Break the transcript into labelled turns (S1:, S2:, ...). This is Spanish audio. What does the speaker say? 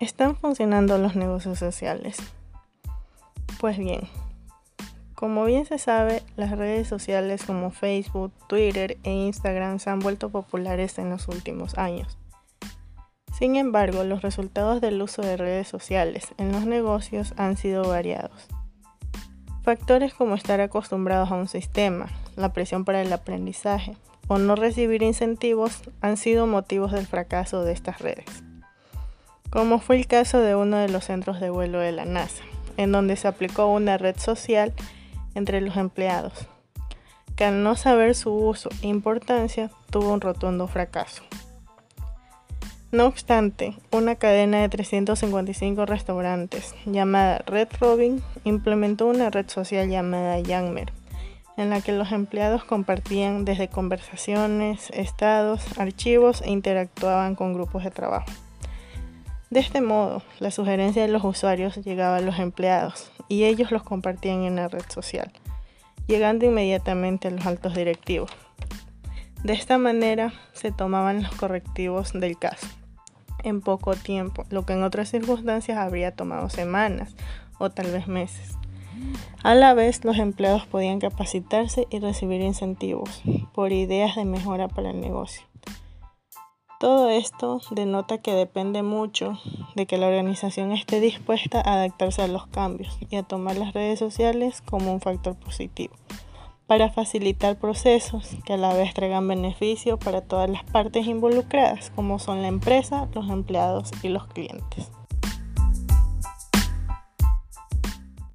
S1: ¿Están funcionando los negocios sociales? Pues bien, como bien se sabe, las redes sociales como Facebook, Twitter e Instagram se han vuelto populares en los últimos años. Sin embargo, los resultados del uso de redes sociales en los negocios han sido variados. Factores como estar acostumbrados a un sistema, la presión para el aprendizaje o no recibir incentivos han sido motivos del fracaso de estas redes como fue el caso de uno de los centros de vuelo de la NASA, en donde se aplicó una red social entre los empleados, que al no saber su uso e importancia tuvo un rotundo fracaso. No obstante, una cadena de 355 restaurantes llamada Red Robin implementó una red social llamada Yangmer, en la que los empleados compartían desde conversaciones, estados, archivos e interactuaban con grupos de trabajo. De este modo, la sugerencia de los usuarios llegaba a los empleados y ellos los compartían en la red social, llegando inmediatamente a los altos directivos. De esta manera se tomaban los correctivos del caso en poco tiempo, lo que en otras circunstancias habría tomado semanas o tal vez meses. A la vez, los empleados podían capacitarse y recibir incentivos por ideas de mejora para el negocio. Todo esto denota que depende mucho de que la organización esté dispuesta a adaptarse a los cambios y a tomar las redes sociales como un factor positivo para facilitar procesos que a la vez traigan beneficio para todas las partes involucradas, como son la empresa, los empleados y los clientes.